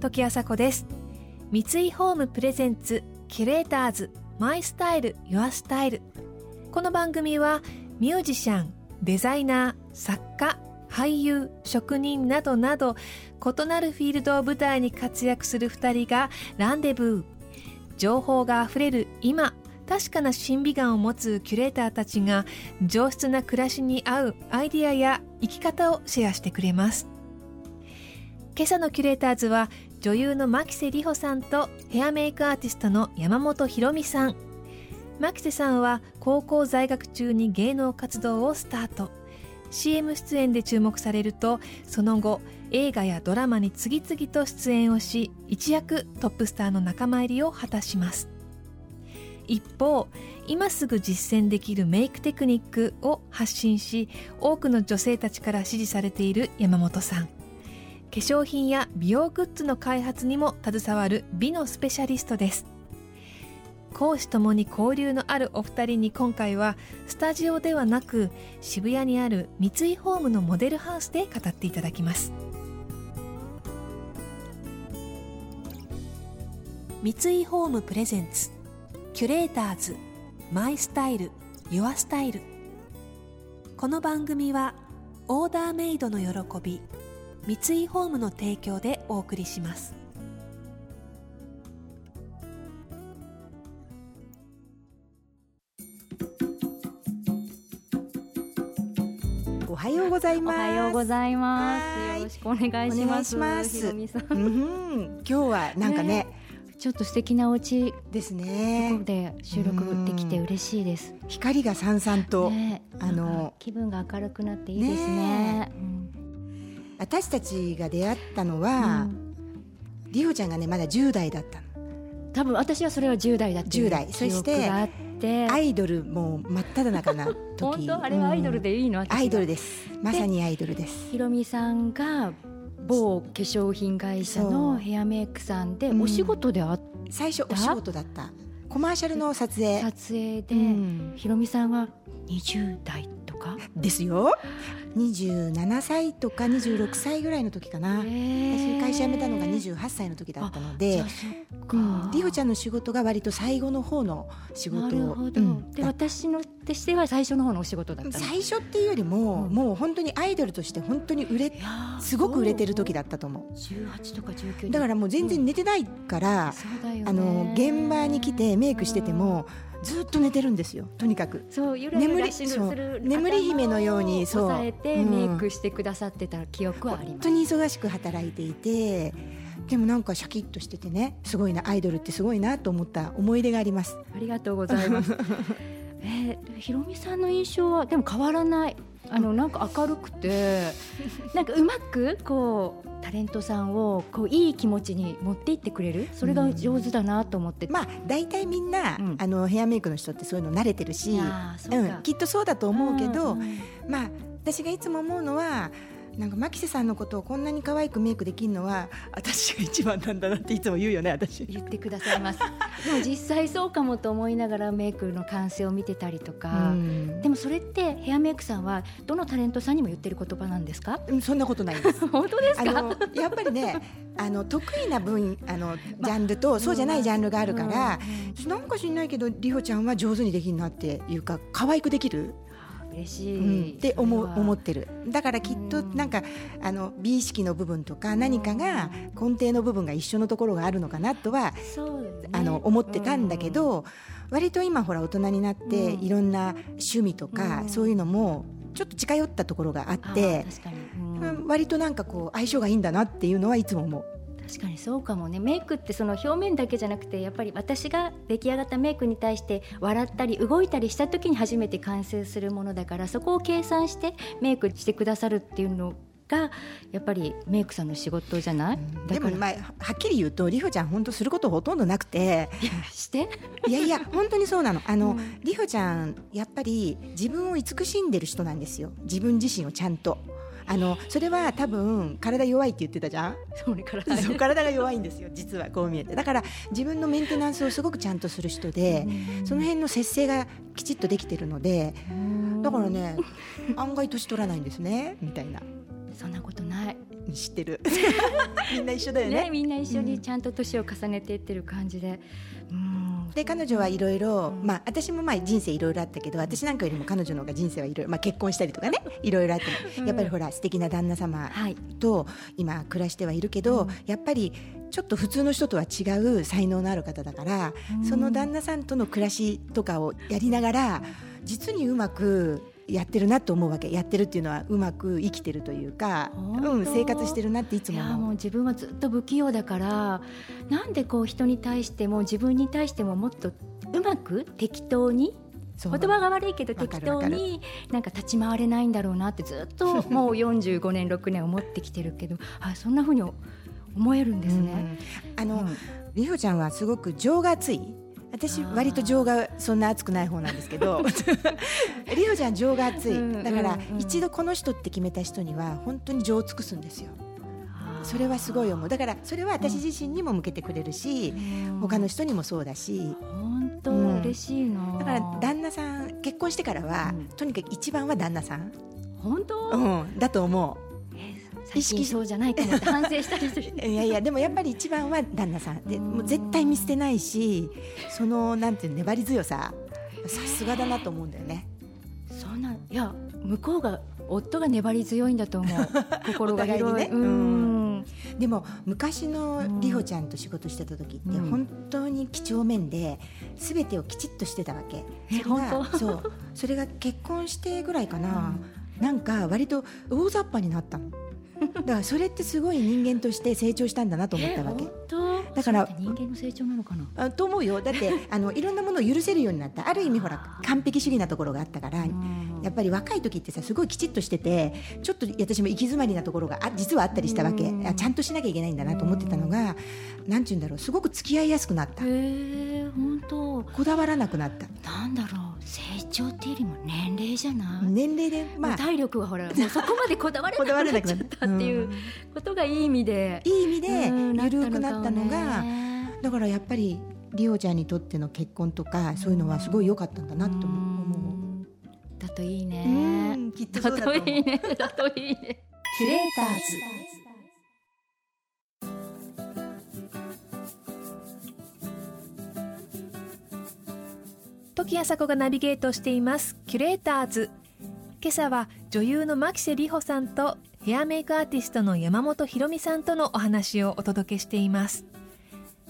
時あさこです。三井ホームプレゼンツキュレーターズマイスタイルユアスタイル。この番組はミュージシャンデザイナー作家俳優職人などなど異なるフィールドを舞台に活躍する2人がランデブー。情報があふれる今確かな審美眼を持つキュレーターたちが上質な暮らしに合うアイディアや生き方をシェアしてくれます。今朝のキュレーターズは女優の牧瀬里穂さんとヘアメイクアーティストの山本博美さん。牧瀬さんは高校在学中に芸能活動をスタート。CM 出演で注目されるとその後映画やドラマに次々と出演をし一躍トップスターの仲間入りを果たします。一方今すぐ実践できるメイクテクニックを発信し多くの女性たちから支持されている山本さん。化粧品や美容グッズの開発にも携わる美のスペシャリストです。講師ともに交流のあるお二人に今回はスタジオではなく渋谷にある三井ホームのモデルハウスで語っていただきます。三井ホームプレゼンツ。キュレーターズマイスタイルユアスタイル。この番組はオーダーメイドの喜び三井ホームの提供でお送りします。おはようございます。おはようございます。はい。よろしくお願いします。お願いします。ひろみさん。うん、今日はなんかね、ちょっと素敵なお家ですここね。で収録できて嬉しいです。光がさんさんと、ね、あの気分が明るくなっていいですね。私たちが出会ったのうんは、うんりほちゃんがねまだ10代だったの。多分私はそれは10代だっていう10代記そしてアイドルもう真っ只中な本時。当？あれはアイドルでいいの？うんアイドルです。まさにアイドルです。ひろみさんが某化粧品会社のヘアメイクさんでうんお仕事であっ最初お仕事だった。コマーシャルの撮影。撮影で、うん。ひろみさんは20代とか？ですよ。27歳とか26歳ぐらいの時かな。私会社辞めたのが28歳の時だったので。うん、ちゃんの仕事が割と最後の方の仕事。うん。でだ私のとしては最初の方のお仕事だったの？最初っていうよりも、うん。もう本当にアイドルとして本当に売れすごく売れてる時だったと思う。18とか19だからもう全然寝てないから、そうだよね。あの現場に来てメイクしててもずっと寝てるんですよ。とにかく。そうゆらゆらするそう。眠り姫のようにそう。頭を押さえてうん。メイクしてくださってた記憶はあります、本当に忙しく働いていてでもなんかシャキッとしててねすごいなアイドルってすごいなと思った思い出があります。ありがとうございます。えー、ひろみさんの印象はでも変わらない。あのなんか明るくてなんかうまくこうタレントさんをこういい気持ちに持っていってくれる？それが上手だなと思ってて、まあ大体みんな、うん。あのヘアメイクの人ってそういうの慣れてるし、うか。ん、きっとそうだと思うけど、んん。まあ私がいつも思うのはなんか牧瀬さんのことをこんなに可愛くメイクできるのは私が一番なんだなっていつも言うよね私。言ってくださいます。でも実際そうかもと思いながらメイクの完成を見てたりとか、うん。でもそれってヘアメイクさんはどのタレントさんにも言ってる言葉なんですか？うんそんなことないです。本当ですか？あのやっぱりねあの得意な分あのジャンルとそうじゃないジャンルがあるから、なんか知んないけどりほちゃんは上手にできるなっていうか可愛くできる、嬉しうん。い、って思思ってる。だからきっとなんかあの美意識の部分とか何かが根底の部分が一緒のところがあるのかなとはあの思ってたんだけど、割と今ほら大人になって、うん。いろんな趣味とか、うん。そういうのもちょっと近寄ったところがあっあて割となんかこう相性がいいんだなっていうのはいつも思う。確かにそうかもね。メイクってその表面だけじゃなくてやっぱり私が出来上がったメイクに対して笑ったり動いたりした時に初めて完成するものだからそこを計算してメイクしてくださるっていうのがやっぱりメイクさんの仕事じゃない、だから。でもまあはっきり言うとりほちゃん本当することほとんどなくて。して。いやいや本当にそうなの。あの、うん。りほちゃんやっぱり自分を慈しんでる人なんですよ。自分自身をちゃんとあのそれは多分体弱いって言ってたじゃん？そう体が弱い。んですよ実はこう見えて。だから自分のメンテナンスをすごくちゃんとする人でその辺の節制がきちっとできてるのでだからね案外年取らないんですねみたいな。そんなことない知ってる。みんな一緒だよね。ねみんな一緒にちゃんと年を重ねていってる感じで、うん。で彼女はいろいろまあ私もまあ人生いろいろあったけど私なんかよりも彼女の方が人生はいろいろまあ結婚したりとかねいろいろあってもやっぱりほら素敵な旦那様はい。と今暮らしてはいるけど、うん。やっぱりちょっと普通の人とは違う才能のある方だから、その旦那さんとの暮らしとかをやりながら実にうまくやってるなと思うわけ。やってるっていうのはうまく生きてるというか、うん、生活してるなっていついやもうも思う。自分はずっと不器用だからなんでこう人に対しても自分に対してももっとうまく適当に言葉が悪いけど適当になんか立ち回れないんだろうなってずっともう 45年6年思ってきてるけどあそんな風に思えるんですね。うんあの、うん。りほちゃんはすごく情が熱い私割と情がそんな熱くない方なんですけど りほちゃん情が熱い。うんだからうんうん。一度この人って決めた人には本当に情を尽くすんですよ。それはすごい思う。だからそれは私自身にも向けてくれるし他の人にもそうだし。本当うん。嬉しいな。だから旦那さん結婚してからはうん。とにかく一番は旦那さん。本当、うん。だと思最近そうじゃないと思って反省したりする。う いやいやでもやっぱり一番は旦那さん。でうん。もう絶対見捨てないしそのなんていうの粘り強さ。さすがだなと思うんだよね。そんないや向こうが夫が粘り強いんだと思う。心が広い、ね。うん。でも昔のりほちゃんと仕事してた時ってうん。本当に几帳面で全てをきちっとしてたわけ。えそれがそう。それが結婚してぐらいかな、なんか割と大雑把になったのだからそれってすごい人間として成長したんだなと思ったわけ。だから人間の成長なのかな？あと思うよ。だって あのいろんなものを許せるようになった。ある意味ほら完璧主義なところがあったからやっぱり若い時ってさすごいきちっとしててちょっと私も行き詰まりなところがあ実はあったりしたわけ。うん。あちゃんとしなきゃいけないんだなと思ってたのがなんて言うんだろう。すごく付き合いやすくなった。へえ本当。こだわらなくなった。なんだろう成長っていうよりも年齢じゃない、年齢で？まあ。体力がほらもうそこまでこだわれなくなっちゃったっていう ことがいい意味で。いい意味でうん緩くなったのかがだからやっぱりリオちゃんにとっての結婚とかそういうのはすごい良かったんだなと思う。うん。だといいね。うんきっとそうだと思う。いいね。だといいね。キュレーターズ時あさこがナビゲートしています。キュレーターズ。今朝は女優の牧瀬里穂さんとヘアメイクアーティストの山本ひろみさんとのお話をお届けしています。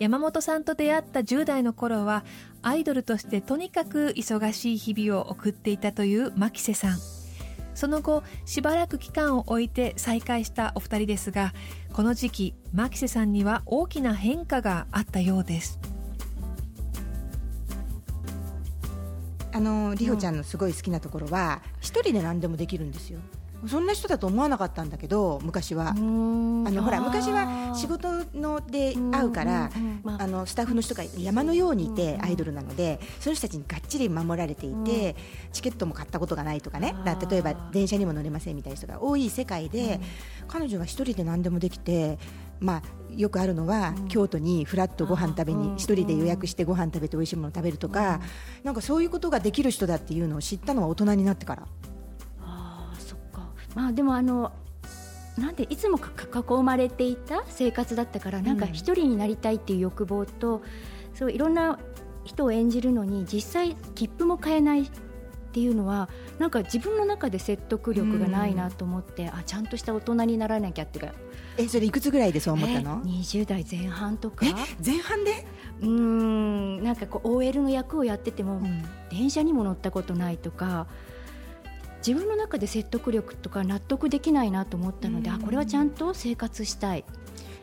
山本さんと出会った10代の頃はアイドルとしてとにかく忙しい日々を送っていたという牧瀬さん。その後しばらく期間を置いて再会したお二人ですがこの時期牧瀬さんには大きな変化があったようです。あのりほちゃんのすごい好きなところは一人で何でもできるんですよ。そんな人だと思わなかったんだけど昔は。ああのほら昔は仕事ので会うから、あ。のスタッフの人が山のようにいてアイドルなのでその人たちにがっちり守られていてチケットも買ったことがないとかね。だ例えば電車にも乗れませんみたいな人が多い世界で彼女は一人で何でもできて。まあ、よくあるのは、京都にフラッとご飯食べに一人で予約してご飯食べて美味しいもの食べるとか、なんかそういうことができる人だっていうのを知ったのは大人になってから。あーそっか。まあでもあのなんでいつも囲まれていた生活だったからなんかうん一人になりたいっていう欲望と、そういろんな人を演じるのに実際切符も買えないっていうのはなんか自分の中で説得力がないなと思って、あちゃんとした大人にならなきゃっていうか。えそれいくつぐらいでそう思ったの？え20代前半とか。え前半で、うーんなんかこう OL の役をやってても、うん。電車にも乗ったことないとか自分の中で説得力とか納得できないなと思ったので、うん。あこれはちゃんと生活したい、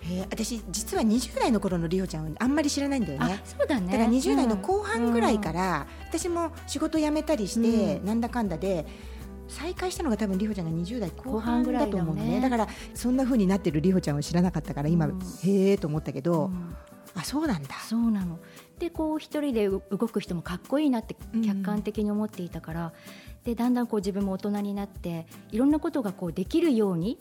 えー私実は20代の頃のりほちゃんあんまり知らないんだよね。あそうだね。だから20代の後半ぐらいから、私も仕事辞めたりして、うん。なんだかんだで再会したのが多分りほちゃんが20代後半ぐらいだと思うのね。だね。だからそんな風になってるりほちゃんを知らなかったから今、うん。へえと思ったけど、うん。あそうなんだ。そうなの。でこう一人で動く人もかっこいいなって客観的に思っていたから、でだんだんこう自分も大人になっていろんなことがこうできるように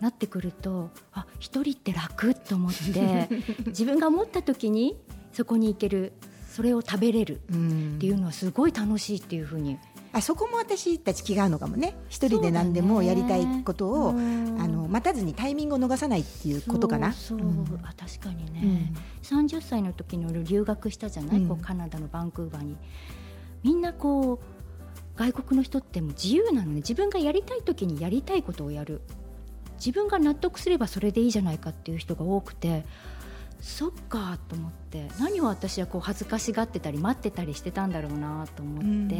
なってくるとあ一人って楽と思って 自分が思った時にそこに行けるそれを食べれるうん。っていうのはすごい楽しいっていうふうに。あそこも私たち気が合うのかもね。一人で何でもやりたいことを、ね、あの待たずにタイミングを逃さないっていうことかな。そう、うん、あ確かにね、うん、30歳の時の留学したじゃない、うん、こうカナダのバンクーバーに。みんなこう外国の人っても自由なのね。自分がやりたい時にやりたいことをやる自分が納得すればそれでいいじゃないかっていう人が多くてそっかと思って。何を私はこう恥ずかしがってたり待ってたりしてたんだろうなと思って、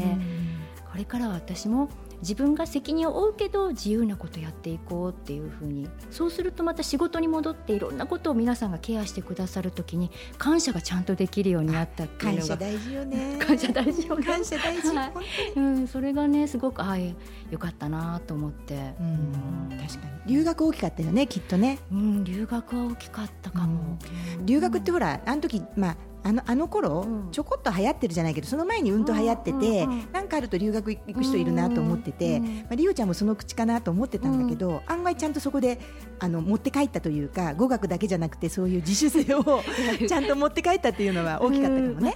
これからは私も自分が責任を負うけど自由なことやっていこうっていうふうにそうするとまた仕事に戻っていろんなことを皆さんがケアしてくださるときに感謝がちゃんとできるようになったっていうのが 感謝大事よね。感謝大事よね。感謝大事、はい、うん、それがねすごくあよかったなと思って、うん、確かに。留学大きかったよねきっとね、うん、留学は大きかったかも、うん、留学ってほらあの時まああのあの頃、うん、ちょこっと流行ってるじゃないけどその前にうんと流行ってて、うんうん、なんかあると留学行く人いるなと思ってて、まあ、リオちゃんもその口かなと思ってたんだけど、案外ちゃんとそこであの持って帰ったというか語学だけじゃなくてそういう自主性をちゃんと持って帰ったっていうのは大きかったかもね。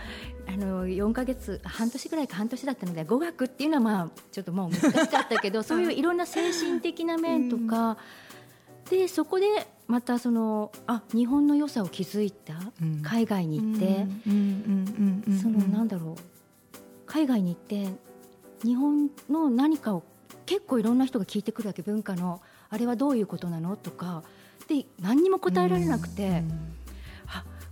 あの4か月半年ぐらいか半年だったので語学っていうのはまあちょっともう難しかったけどそういういろんな精神的な面とか、でそこでまたそのあ日本の良さを気づいた、うん、海外に行って？そのなんだろう海外に行って日本の何かを結構いろんな人が聞いてくるわけ文化の。あれはどういうことなの？とか。で何にも答えられなくて。うん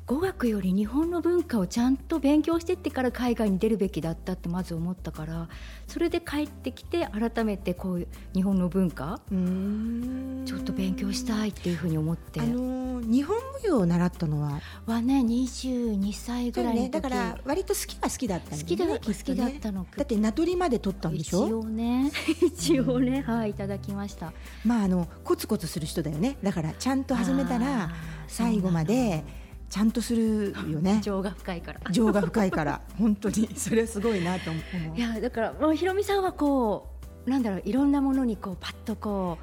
語学より日本の文化をちゃんと勉強してってから海外に出るべきだったってまず思ったからそれで帰ってきて改めてこういう日本の文化ちょっと勉強したいっていうふうに思って、あのー、日本舞踊を習ったのは？はね22歳ぐらいの時、ね、だから割と好きは好きだったん好きだ、ね、好きだったの。だって名取まで取ったんでしょ？一応ね。一応ね、はいいただきました。まああのコツコツする人だよね。だからちゃんと始めたら最後までちゃんとするよね。情が深いから。情が深いから。本当に。それはすごいなと思う。いやだからもうひろみさんはこうなんだろういろんなものにこうパッとこ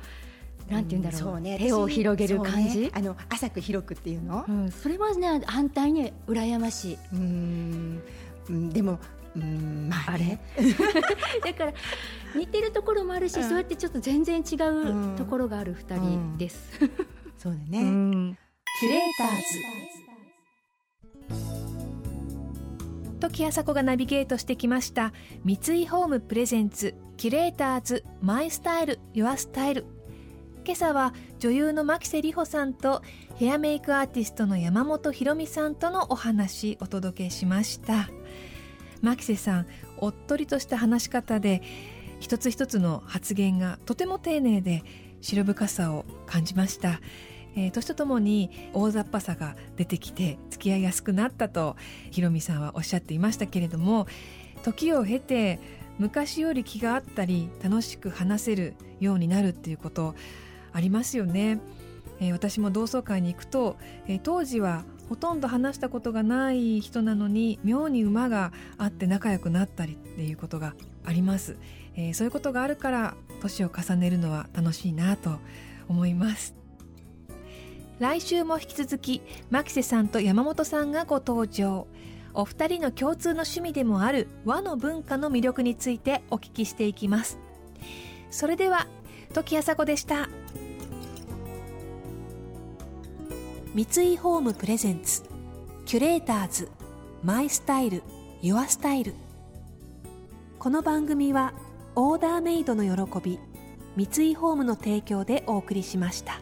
うなんて言うんだろううんうね、手を広げる感じ、ね、あの浅く広くっていうの、うん、それはね反対に羨ましい。うん。でもうんまあ、あれ？だから似てるところもあるし、うん、そうやってちょっと全然違うところがある二人です、うん、そうだね、キュレーターズ時あさこがナビゲートしてきました。三井ホームプレゼンツキュレーターズマイスタイルユアスタイル。今朝は女優の牧瀬里穂さんとヘアメイクアーティストの山本ひろみさんとのお話お届けしました。牧瀬さんおっとりとした話し方で一つ一つの発言がとても丁寧で白深さを感じました。えー、年とともに大雑把さが出てきて付き合いやすくなったとひろみさんはおっしゃっていましたけれども時を経て昔より気があったり楽しく話せるようになるっていうことありますよね、えー、私も同窓会に行くと、えー、当時はほとんど話したことがない人なのに妙に馬があって仲良くなったりっていうことがあります、えー、そういうことがあるから年を重ねるのは楽しいなと思います。来週も引き続き牧瀬さんと山本さんがご登場。お二人の共通の趣味でもある和の文化の魅力についてお聞きしていきます。それでは時あさこでした。三井ホームプレゼンツキュレーターズマイスタイルユアスタイル。この番組はオーダーメイドの喜び三井ホームの提供でお送りしました。